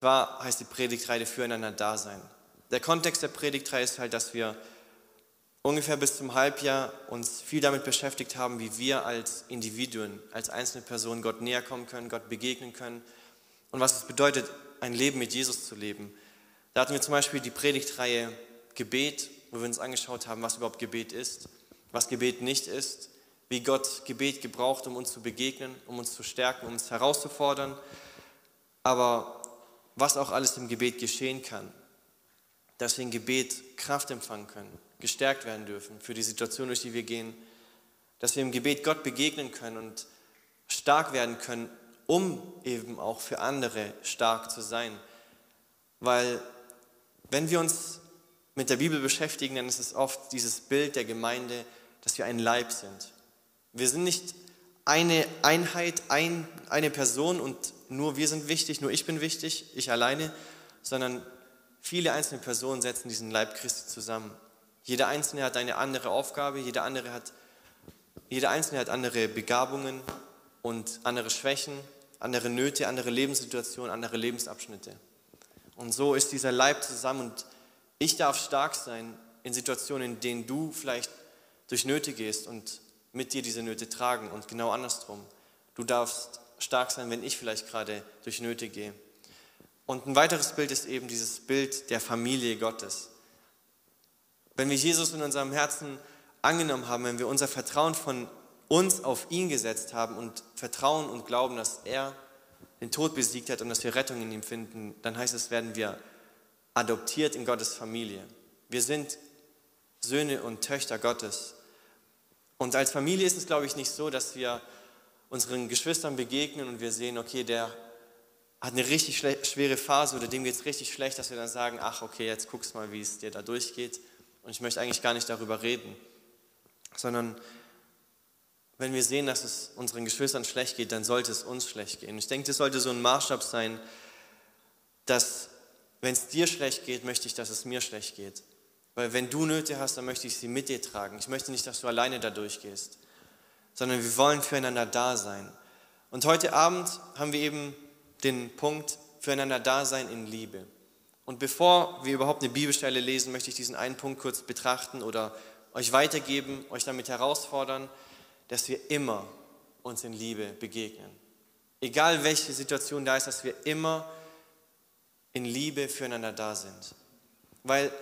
Zwar heißt die Predigtreihe füreinander da sein. Der Kontext der Predigtreihe ist halt, dass wir ungefähr bis zum Halbjahr uns viel damit beschäftigt haben, wie wir als Individuen, als einzelne Personen Gott näher kommen können, Gott begegnen können und was es bedeutet, ein Leben mit Jesus zu leben. Da hatten wir zum Beispiel die Predigtreihe Gebet, wo wir uns angeschaut haben, was überhaupt Gebet ist, was Gebet nicht ist, wie Gott Gebet gebraucht, um uns zu begegnen, um uns zu stärken, um uns herauszufordern, aber was auch alles im Gebet geschehen kann, dass wir im Gebet Kraft empfangen können, gestärkt werden dürfen für die Situation, durch die wir gehen, dass wir im Gebet Gott begegnen können und stark werden können, um eben auch für andere stark zu sein. Weil wenn wir uns mit der Bibel beschäftigen, dann ist es oft dieses Bild der Gemeinde, dass wir ein Leib sind. Wir sind nicht eine Einheit, ein, eine Person und nur wir sind wichtig, nur ich bin wichtig, ich alleine, sondern viele einzelne Personen setzen diesen Leib Christi zusammen. Jeder Einzelne hat eine andere Aufgabe, jeder, andere hat, jeder Einzelne hat andere Begabungen und andere Schwächen, andere Nöte, andere Lebenssituationen, andere Lebensabschnitte. Und so ist dieser Leib zusammen und ich darf stark sein in Situationen, in denen du vielleicht durch Nöte gehst und mit dir diese Nöte tragen und genau andersrum. Du darfst stark sein, wenn ich vielleicht gerade durch Nöte gehe. Und ein weiteres Bild ist eben dieses Bild der Familie Gottes. Wenn wir Jesus in unserem Herzen angenommen haben, wenn wir unser Vertrauen von uns auf ihn gesetzt haben und vertrauen und glauben, dass er den Tod besiegt hat und dass wir Rettung in ihm finden, dann heißt es, werden wir adoptiert in Gottes Familie. Wir sind Söhne und Töchter Gottes. Und als Familie ist es, glaube ich, nicht so, dass wir unseren Geschwistern begegnen und wir sehen, okay, der hat eine richtig schwere Phase oder dem geht es richtig schlecht, dass wir dann sagen, ach okay, jetzt guckst mal, wie es dir da durchgeht und ich möchte eigentlich gar nicht darüber reden, sondern wenn wir sehen, dass es unseren Geschwistern schlecht geht, dann sollte es uns schlecht gehen. Ich denke, das sollte so ein Maßstab sein, dass wenn es dir schlecht geht, möchte ich, dass es mir schlecht geht. Weil wenn du Nöte hast, dann möchte ich sie mit dir tragen. Ich möchte nicht, dass du alleine da durchgehst, sondern wir wollen füreinander da sein. Und heute Abend haben wir eben den Punkt füreinander da sein in Liebe. Und bevor wir überhaupt eine Bibelstelle lesen, möchte ich diesen einen Punkt kurz betrachten oder euch weitergeben, euch damit herausfordern, dass wir immer uns in Liebe begegnen. Egal welche Situation da ist, dass wir immer in Liebe füreinander da sind. Weil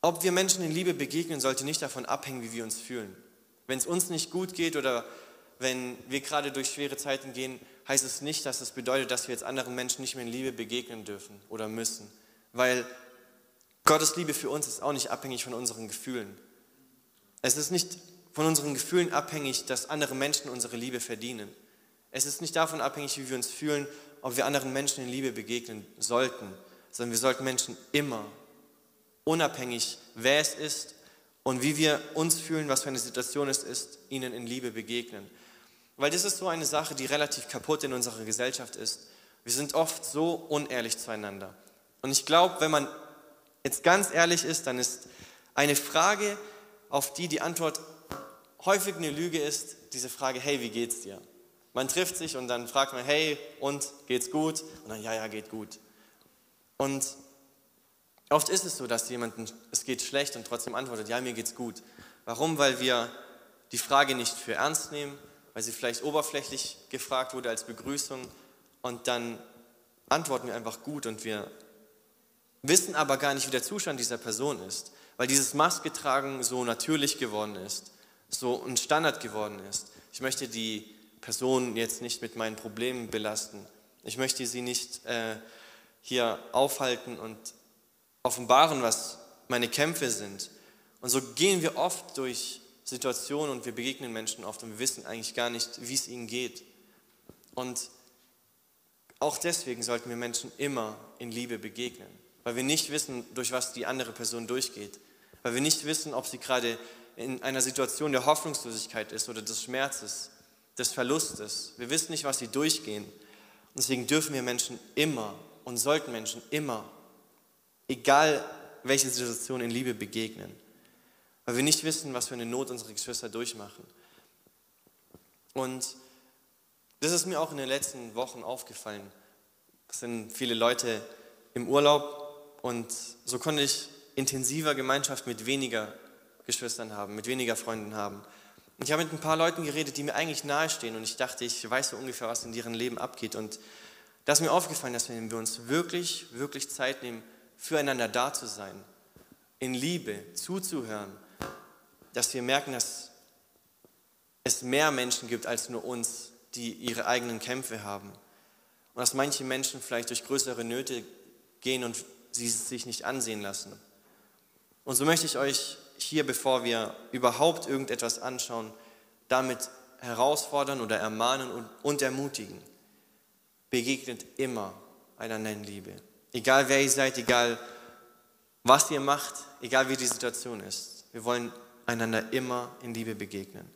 ob wir Menschen in Liebe begegnen, sollte nicht davon abhängen, wie wir uns fühlen. Wenn es uns nicht gut geht oder wenn wir gerade durch schwere Zeiten gehen, heißt es nicht, dass es bedeutet, dass wir jetzt anderen Menschen nicht mehr in Liebe begegnen dürfen oder müssen. Weil Gottes Liebe für uns ist auch nicht abhängig von unseren Gefühlen. Es ist nicht von unseren Gefühlen abhängig, dass andere Menschen unsere Liebe verdienen. Es ist nicht davon abhängig, wie wir uns fühlen, ob wir anderen Menschen in Liebe begegnen sollten, sondern wir sollten Menschen immer unabhängig wer es ist und wie wir uns fühlen, was für eine Situation es ist, ihnen in Liebe begegnen. Weil das ist so eine Sache, die relativ kaputt in unserer Gesellschaft ist. Wir sind oft so unehrlich zueinander. Und ich glaube, wenn man jetzt ganz ehrlich ist, dann ist eine Frage, auf die die Antwort häufig eine Lüge ist, diese Frage, hey, wie geht's dir? Man trifft sich und dann fragt man, hey, und geht's gut? Und dann, ja, ja, geht gut. Und Oft ist es so, dass jemandem es geht schlecht und trotzdem antwortet, ja, mir geht's gut. Warum? Weil wir die Frage nicht für ernst nehmen, weil sie vielleicht oberflächlich gefragt wurde als Begrüßung und dann antworten wir einfach gut und wir wissen aber gar nicht, wie der Zustand dieser Person ist, weil dieses Maske tragen so natürlich geworden ist, so ein Standard geworden ist. Ich möchte die Person jetzt nicht mit meinen Problemen belasten. Ich möchte sie nicht äh, hier aufhalten und offenbaren, was meine Kämpfe sind. Und so gehen wir oft durch Situationen und wir begegnen Menschen oft und wir wissen eigentlich gar nicht, wie es ihnen geht. Und auch deswegen sollten wir Menschen immer in Liebe begegnen, weil wir nicht wissen, durch was die andere Person durchgeht, weil wir nicht wissen, ob sie gerade in einer Situation der Hoffnungslosigkeit ist oder des Schmerzes, des Verlustes. Wir wissen nicht, was sie durchgehen. Und deswegen dürfen wir Menschen immer und sollten Menschen immer egal welche Situation in Liebe begegnen, weil wir nicht wissen, was für eine Not unsere Geschwister durchmachen. Und das ist mir auch in den letzten Wochen aufgefallen. Es sind viele Leute im Urlaub und so konnte ich intensiver Gemeinschaft mit weniger Geschwistern haben, mit weniger Freunden haben. Und ich habe mit ein paar Leuten geredet, die mir eigentlich nahestehen und ich dachte, ich weiß so ungefähr, was in ihrem Leben abgeht. Und da ist mir aufgefallen, dass wenn wir uns wirklich, wirklich Zeit nehmen, füreinander da zu sein, in Liebe zuzuhören, dass wir merken, dass es mehr Menschen gibt als nur uns, die ihre eigenen Kämpfe haben. Und dass manche Menschen vielleicht durch größere Nöte gehen und sie sich nicht ansehen lassen. Und so möchte ich euch hier, bevor wir überhaupt irgendetwas anschauen, damit herausfordern oder ermahnen und, und ermutigen. Begegnet immer einander in Liebe. Egal wer ihr seid, egal was ihr macht, egal wie die Situation ist. Wir wollen einander immer in Liebe begegnen.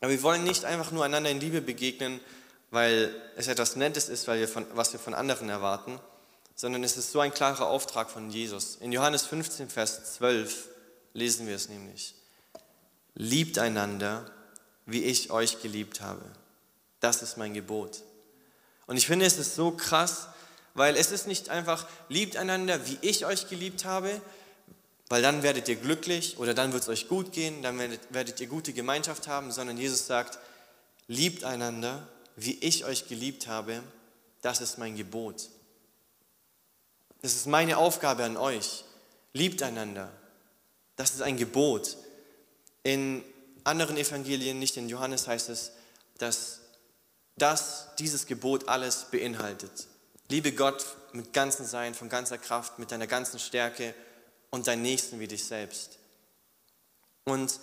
Aber wir wollen nicht einfach nur einander in Liebe begegnen, weil es etwas Nettes ist, weil wir von, was wir von anderen erwarten, sondern es ist so ein klarer Auftrag von Jesus. In Johannes 15, Vers 12 lesen wir es nämlich. Liebt einander, wie ich euch geliebt habe. Das ist mein Gebot. Und ich finde, es ist so krass, weil es ist nicht einfach, liebt einander, wie ich euch geliebt habe, weil dann werdet ihr glücklich oder dann wird es euch gut gehen, dann werdet, werdet ihr gute Gemeinschaft haben, sondern Jesus sagt, liebt einander, wie ich euch geliebt habe, das ist mein Gebot. Das ist meine Aufgabe an euch. Liebt einander. Das ist ein Gebot. In anderen Evangelien, nicht in Johannes, heißt es, dass das, dieses Gebot alles beinhaltet. Liebe Gott mit ganzem Sein, von ganzer Kraft, mit deiner ganzen Stärke und deinen Nächsten wie dich selbst. Und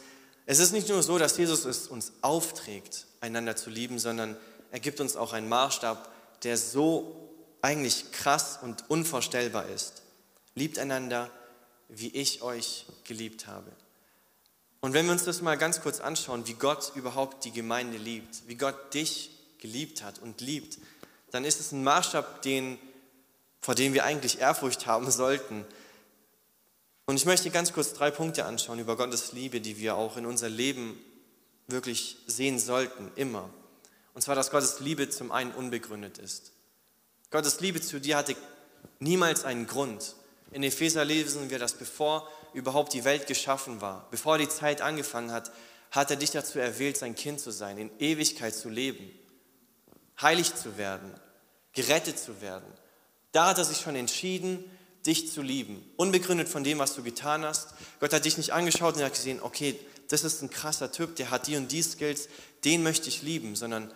es ist nicht nur so, dass Jesus es uns aufträgt, einander zu lieben, sondern er gibt uns auch einen Maßstab, der so eigentlich krass und unvorstellbar ist. Liebt einander, wie ich euch geliebt habe. Und wenn wir uns das mal ganz kurz anschauen, wie Gott überhaupt die Gemeinde liebt, wie Gott dich geliebt hat und liebt, dann ist es ein Maßstab, den, vor dem wir eigentlich Ehrfurcht haben sollten. Und ich möchte ganz kurz drei Punkte anschauen über Gottes Liebe, die wir auch in unser Leben wirklich sehen sollten, immer. Und zwar, dass Gottes Liebe zum einen unbegründet ist. Gottes Liebe zu dir hatte niemals einen Grund. In Epheser lesen wir, dass bevor überhaupt die Welt geschaffen war, bevor die Zeit angefangen hat, hat er dich dazu erwählt, sein Kind zu sein, in Ewigkeit zu leben, heilig zu werden, gerettet zu werden. Da hat er sich schon entschieden, dich zu lieben, unbegründet von dem, was du getan hast. Gott hat dich nicht angeschaut und hat gesehen, okay, das ist ein krasser Typ, der hat die und die Skills, den möchte ich lieben, sondern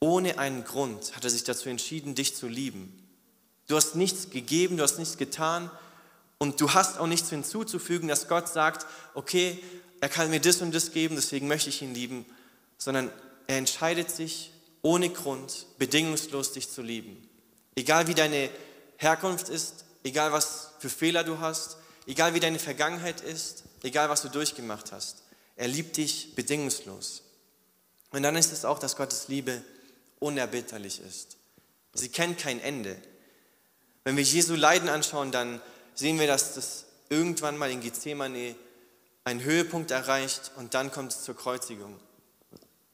ohne einen Grund hat er sich dazu entschieden, dich zu lieben. Du hast nichts gegeben, du hast nichts getan und du hast auch nichts hinzuzufügen, dass Gott sagt, okay, er kann mir das und das geben, deswegen möchte ich ihn lieben, sondern er entscheidet sich ohne Grund, bedingungslos dich zu lieben. Egal wie deine Herkunft ist, egal was für Fehler du hast, egal wie deine Vergangenheit ist, egal was du durchgemacht hast. Er liebt dich bedingungslos. Und dann ist es auch, dass Gottes Liebe unerbitterlich ist. Sie kennt kein Ende. Wenn wir Jesu Leiden anschauen, dann sehen wir, dass das irgendwann mal in Gethsemane einen Höhepunkt erreicht und dann kommt es zur Kreuzigung.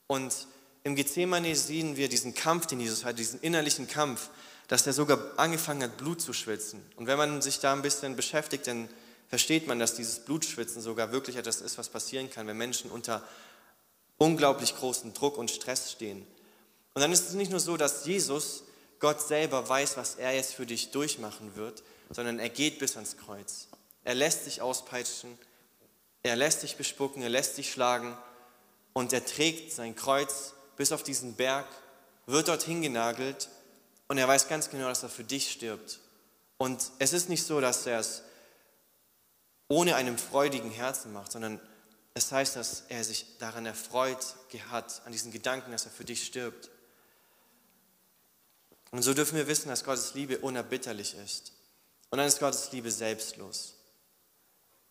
Und im Gethsemane sehen wir diesen Kampf, den Jesus hat, diesen innerlichen Kampf, dass er sogar angefangen hat, Blut zu schwitzen. Und wenn man sich da ein bisschen beschäftigt, dann versteht man, dass dieses Blutschwitzen sogar wirklich etwas ist, was passieren kann, wenn Menschen unter unglaublich großen Druck und Stress stehen. Und dann ist es nicht nur so, dass Jesus, Gott selber, weiß, was er jetzt für dich durchmachen wird, sondern er geht bis ans Kreuz. Er lässt sich auspeitschen, er lässt sich bespucken, er lässt sich schlagen und er trägt sein Kreuz bis auf diesen Berg, wird dorthin genagelt und er weiß ganz genau, dass er für dich stirbt. Und es ist nicht so, dass er es ohne einem freudigen Herzen macht, sondern es heißt, dass er sich daran erfreut hat, an diesen Gedanken, dass er für dich stirbt. Und so dürfen wir wissen, dass Gottes Liebe unerbitterlich ist. Und dann ist Gottes Liebe selbstlos.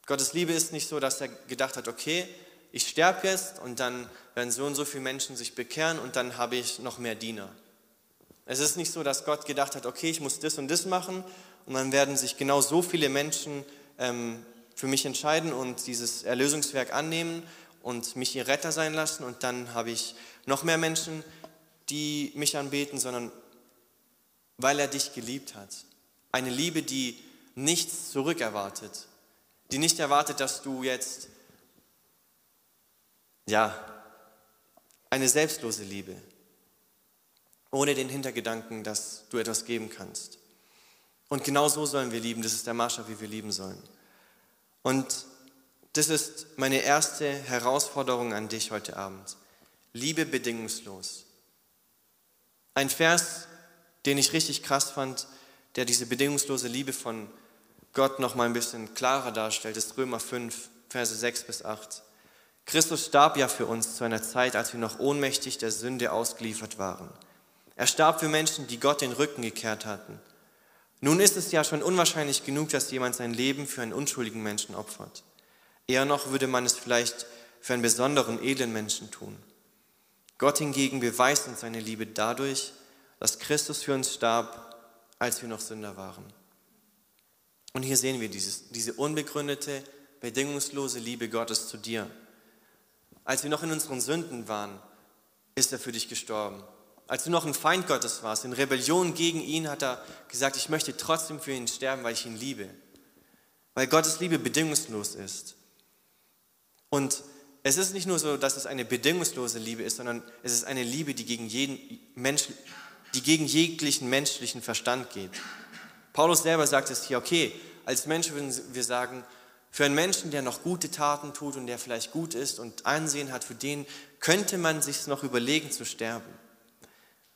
Gottes Liebe ist nicht so, dass er gedacht hat, okay, ich sterbe jetzt und dann werden so und so viele Menschen sich bekehren und dann habe ich noch mehr Diener. Es ist nicht so, dass Gott gedacht hat, okay, ich muss das und das machen und dann werden sich genau so viele Menschen ähm, für mich entscheiden und dieses Erlösungswerk annehmen und mich ihr Retter sein lassen und dann habe ich noch mehr Menschen, die mich anbeten, sondern weil er dich geliebt hat. Eine Liebe, die nichts zurückerwartet, die nicht erwartet, dass du jetzt, ja, eine selbstlose Liebe, ohne den Hintergedanken, dass du etwas geben kannst. Und genau so sollen wir lieben, das ist der Maßstab, wie wir lieben sollen. Und das ist meine erste Herausforderung an dich heute Abend. Liebe bedingungslos. Ein Vers, den ich richtig krass fand, der diese bedingungslose Liebe von Gott noch mal ein bisschen klarer darstellt, ist Römer 5, Verse 6 bis 8. Christus starb ja für uns zu einer Zeit, als wir noch ohnmächtig der Sünde ausgeliefert waren. Er starb für Menschen, die Gott den Rücken gekehrt hatten. Nun ist es ja schon unwahrscheinlich genug, dass jemand sein Leben für einen unschuldigen Menschen opfert. Eher noch würde man es vielleicht für einen besonderen, edlen Menschen tun. Gott hingegen beweist uns seine Liebe dadurch, dass Christus für uns starb, als wir noch Sünder waren. Und hier sehen wir dieses, diese unbegründete, bedingungslose Liebe Gottes zu dir. Als wir noch in unseren Sünden waren, ist er für dich gestorben. Als du noch ein Feind Gottes warst, in Rebellion gegen ihn, hat er gesagt, ich möchte trotzdem für ihn sterben, weil ich ihn liebe. Weil Gottes Liebe bedingungslos ist. Und es ist nicht nur so, dass es eine bedingungslose Liebe ist, sondern es ist eine Liebe, die gegen, jeden Mensch, die gegen jeglichen menschlichen Verstand geht. Paulus selber sagt es hier, okay, als Mensch würden wir sagen, für einen Menschen, der noch gute Taten tut und der vielleicht gut ist und Ansehen hat, für den könnte man sich noch überlegen zu sterben.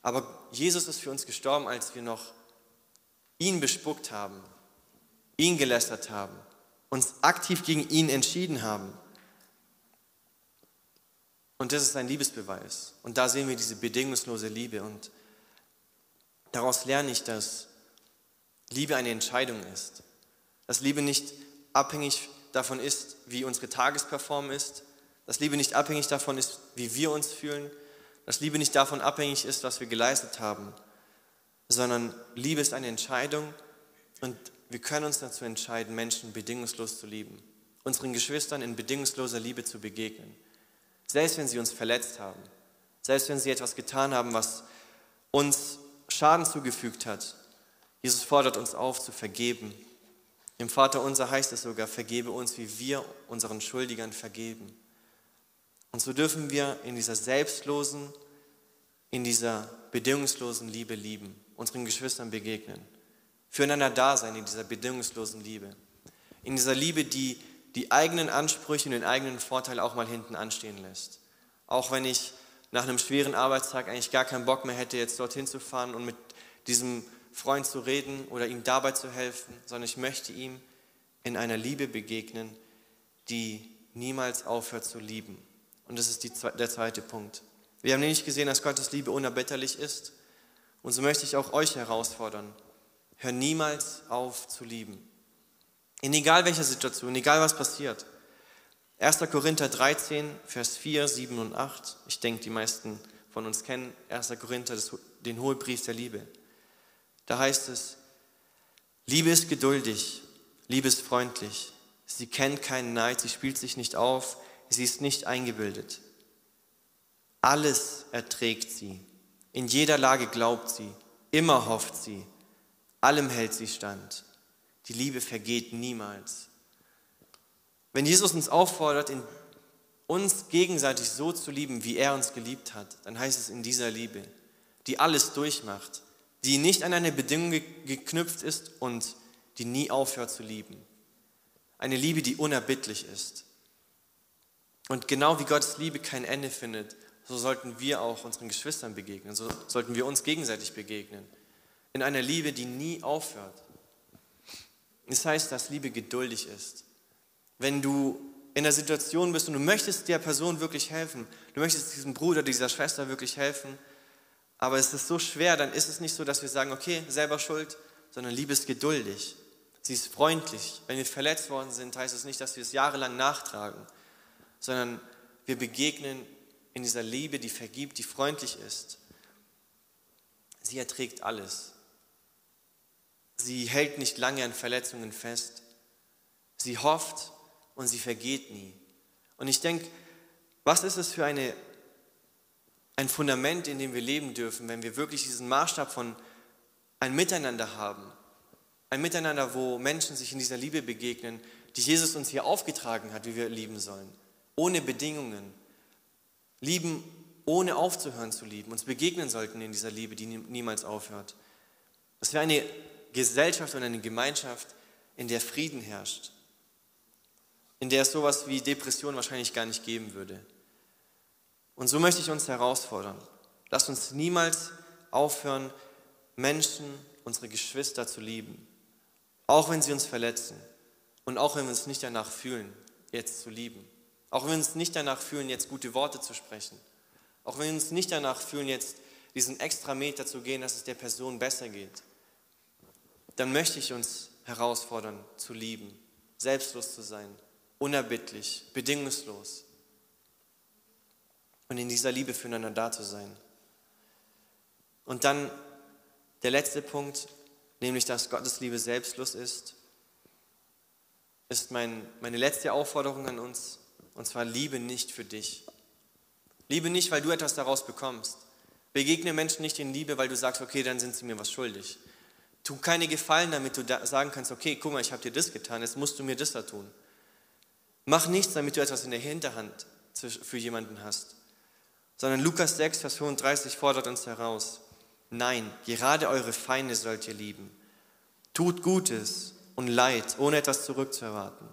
Aber Jesus ist für uns gestorben, als wir noch ihn bespuckt haben, ihn gelästert haben, uns aktiv gegen ihn entschieden haben. Und das ist ein Liebesbeweis. Und da sehen wir diese bedingungslose Liebe. Und daraus lerne ich, dass Liebe eine Entscheidung ist. Dass Liebe nicht abhängig davon ist, wie unsere Tagesperformance ist. Dass Liebe nicht abhängig davon ist, wie wir uns fühlen. Dass Liebe nicht davon abhängig ist, was wir geleistet haben. Sondern Liebe ist eine Entscheidung und wir können uns dazu entscheiden, Menschen bedingungslos zu lieben. Unseren Geschwistern in bedingungsloser Liebe zu begegnen. Selbst wenn sie uns verletzt haben. Selbst wenn sie etwas getan haben, was uns Schaden zugefügt hat Jesus fordert uns auf zu vergeben. Im Vater unser heißt es sogar, vergebe uns, wie wir unseren Schuldigern vergeben. Und so dürfen wir in dieser selbstlosen, in dieser bedingungslosen Liebe lieben, unseren Geschwistern begegnen, füreinander da sein in dieser bedingungslosen Liebe. In dieser Liebe, die die eigenen Ansprüche und den eigenen Vorteil auch mal hinten anstehen lässt. Auch wenn ich nach einem schweren Arbeitstag eigentlich gar keinen Bock mehr hätte, jetzt dorthin zu fahren und mit diesem Freund zu reden oder ihm dabei zu helfen, sondern ich möchte ihm in einer Liebe begegnen, die niemals aufhört zu lieben. Und das ist die, der zweite Punkt. Wir haben nämlich gesehen, dass Gottes Liebe unerbitterlich ist. Und so möchte ich auch euch herausfordern. Hör niemals auf zu lieben. In egal welcher Situation, egal was passiert. 1. Korinther 13, Vers 4, 7 und 8. Ich denke, die meisten von uns kennen 1. Korinther, den Hohebrief der Liebe. Da heißt es, Liebe ist geduldig, Liebe ist freundlich, sie kennt keinen Neid, sie spielt sich nicht auf, sie ist nicht eingebildet. Alles erträgt sie, in jeder Lage glaubt sie, immer hofft sie, allem hält sie stand. Die Liebe vergeht niemals. Wenn Jesus uns auffordert, uns gegenseitig so zu lieben, wie er uns geliebt hat, dann heißt es in dieser Liebe, die alles durchmacht, die nicht an eine Bedingung geknüpft ist und die nie aufhört zu lieben. Eine Liebe, die unerbittlich ist. Und genau wie Gottes Liebe kein Ende findet, so sollten wir auch unseren Geschwistern begegnen, so sollten wir uns gegenseitig begegnen. In einer Liebe, die nie aufhört. Das heißt, dass Liebe geduldig ist. Wenn du in der Situation bist und du möchtest der Person wirklich helfen, du möchtest diesem Bruder, dieser Schwester wirklich helfen, aber es ist so schwer, dann ist es nicht so, dass wir sagen, okay, selber schuld, sondern Liebe ist geduldig. Sie ist freundlich. Wenn wir verletzt worden sind, heißt es nicht, dass wir es jahrelang nachtragen, sondern wir begegnen in dieser Liebe, die vergibt, die freundlich ist. Sie erträgt alles. Sie hält nicht lange an Verletzungen fest. Sie hofft und sie vergeht nie. Und ich denke, was ist es für eine ein Fundament, in dem wir leben dürfen, wenn wir wirklich diesen Maßstab von ein Miteinander haben. Ein Miteinander, wo Menschen sich in dieser Liebe begegnen, die Jesus uns hier aufgetragen hat, wie wir lieben sollen. Ohne Bedingungen. Lieben, ohne aufzuhören zu lieben. Uns begegnen sollten in dieser Liebe, die niemals aufhört. Das wäre eine Gesellschaft und eine Gemeinschaft, in der Frieden herrscht. In der es sowas wie Depression wahrscheinlich gar nicht geben würde. Und so möchte ich uns herausfordern. Lasst uns niemals aufhören, Menschen, unsere Geschwister zu lieben. Auch wenn sie uns verletzen. Und auch wenn wir uns nicht danach fühlen, jetzt zu lieben. Auch wenn wir uns nicht danach fühlen, jetzt gute Worte zu sprechen. Auch wenn wir uns nicht danach fühlen, jetzt diesen extra Meter zu gehen, dass es der Person besser geht. Dann möchte ich uns herausfordern, zu lieben, selbstlos zu sein, unerbittlich, bedingungslos und in dieser Liebe füreinander da zu sein. Und dann der letzte Punkt, nämlich dass Gottes Liebe selbstlos ist, ist mein, meine letzte Aufforderung an uns, und zwar Liebe nicht für dich. Liebe nicht, weil du etwas daraus bekommst. Begegne Menschen nicht in Liebe, weil du sagst, okay, dann sind sie mir was schuldig. Tu keine Gefallen, damit du sagen kannst, okay, guck mal, ich habe dir das getan, jetzt musst du mir das da tun. Mach nichts, damit du etwas in der Hinterhand für jemanden hast. Sondern Lukas 6, Vers 35 fordert uns heraus. Nein, gerade eure Feinde sollt ihr lieben. Tut Gutes und Leid, ohne etwas zurückzuerwarten.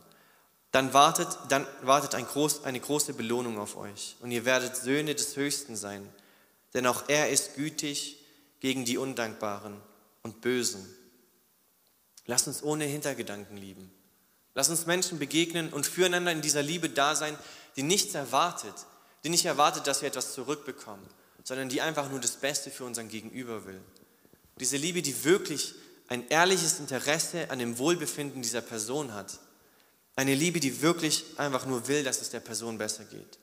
Dann wartet, dann wartet ein groß, eine große Belohnung auf euch und ihr werdet Söhne des Höchsten sein, denn auch er ist gütig gegen die Undankbaren und Bösen. Lasst uns ohne Hintergedanken lieben. Lasst uns Menschen begegnen und füreinander in dieser Liebe da sein, die nichts erwartet, die nicht erwartet, dass wir etwas zurückbekommen, sondern die einfach nur das Beste für unseren Gegenüber will. Diese Liebe, die wirklich ein ehrliches Interesse an dem Wohlbefinden dieser Person hat. Eine Liebe, die wirklich einfach nur will, dass es der Person besser geht.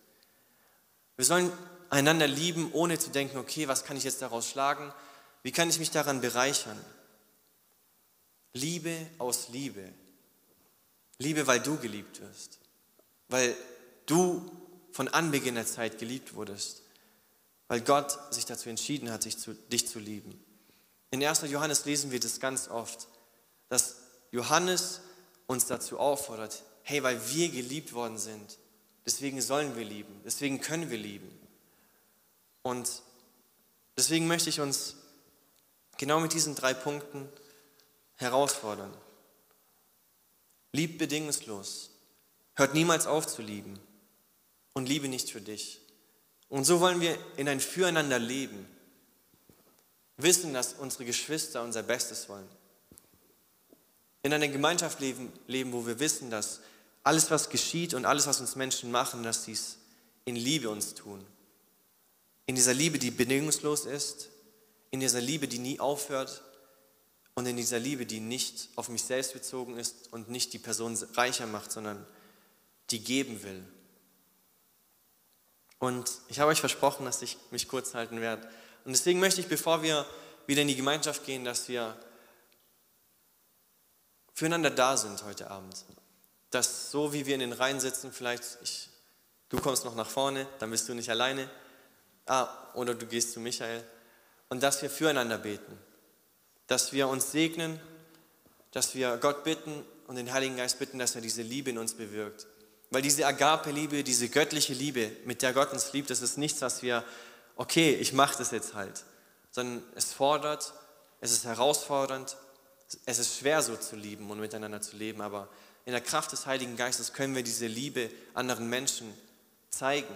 Wir sollen einander lieben, ohne zu denken, okay, was kann ich jetzt daraus schlagen? Wie kann ich mich daran bereichern? Liebe aus Liebe. Liebe, weil du geliebt wirst. Weil du von Anbeginn der Zeit geliebt wurdest. Weil Gott sich dazu entschieden hat, dich zu, dich zu lieben. In 1. Johannes lesen wir das ganz oft, dass Johannes uns dazu auffordert, hey, weil wir geliebt worden sind, deswegen sollen wir lieben, deswegen können wir lieben. Und deswegen möchte ich uns genau mit diesen drei Punkten herausfordern. Liebt bedingungslos, hört niemals auf zu lieben und liebe nicht für dich. Und so wollen wir in ein Füreinander leben wissen, dass unsere Geschwister unser Bestes wollen. In einer Gemeinschaft leben, leben, wo wir wissen, dass alles, was geschieht und alles, was uns Menschen machen, dass sie es in Liebe uns tun. In dieser Liebe, die bedingungslos ist, in dieser Liebe, die nie aufhört und in dieser Liebe, die nicht auf mich selbst bezogen ist und nicht die Person reicher macht, sondern die geben will. Und ich habe euch versprochen, dass ich mich kurz halten werde. Und deswegen möchte ich, bevor wir wieder in die Gemeinschaft gehen, dass wir füreinander da sind heute Abend. Dass so wie wir in den Reihen sitzen, vielleicht ich, du kommst noch nach vorne, dann bist du nicht alleine. Ah, oder du gehst zu Michael. Und dass wir füreinander beten. Dass wir uns segnen, dass wir Gott bitten und den Heiligen Geist bitten, dass er diese Liebe in uns bewirkt. Weil diese Agape-Liebe, diese göttliche Liebe, mit der Gott uns liebt, das ist nichts, was wir okay, ich mache das jetzt halt, sondern es fordert, es ist herausfordernd, es ist schwer so zu lieben und miteinander zu leben, aber in der Kraft des Heiligen Geistes können wir diese Liebe anderen Menschen zeigen.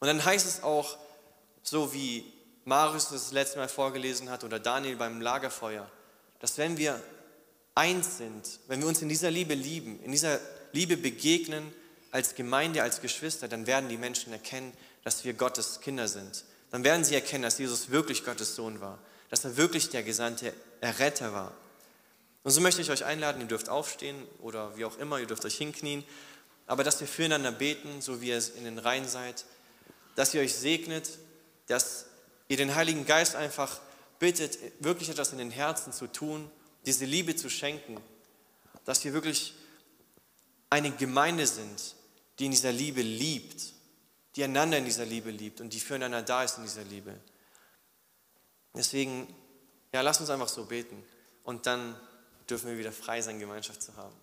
Und dann heißt es auch, so wie Marius das letzte Mal vorgelesen hat oder Daniel beim Lagerfeuer, dass wenn wir eins sind, wenn wir uns in dieser Liebe lieben, in dieser Liebe begegnen, als Gemeinde, als Geschwister, dann werden die Menschen erkennen, dass wir Gottes Kinder sind. Dann werden sie erkennen, dass Jesus wirklich Gottes Sohn war, dass er wirklich der gesandte Erretter war. Und so möchte ich euch einladen, ihr dürft aufstehen oder wie auch immer, ihr dürft euch hinknien, aber dass wir füreinander beten, so wie ihr es in den Reihen seid, dass ihr euch segnet, dass ihr den Heiligen Geist einfach bittet, wirklich etwas in den Herzen zu tun, diese Liebe zu schenken, dass wir wirklich eine Gemeinde sind, die in dieser Liebe liebt die einander in dieser Liebe liebt und die füreinander da ist in dieser Liebe. Deswegen Ja, lass uns einfach so beten. Und dann dürfen wir wieder frei sein, Gemeinschaft zu haben.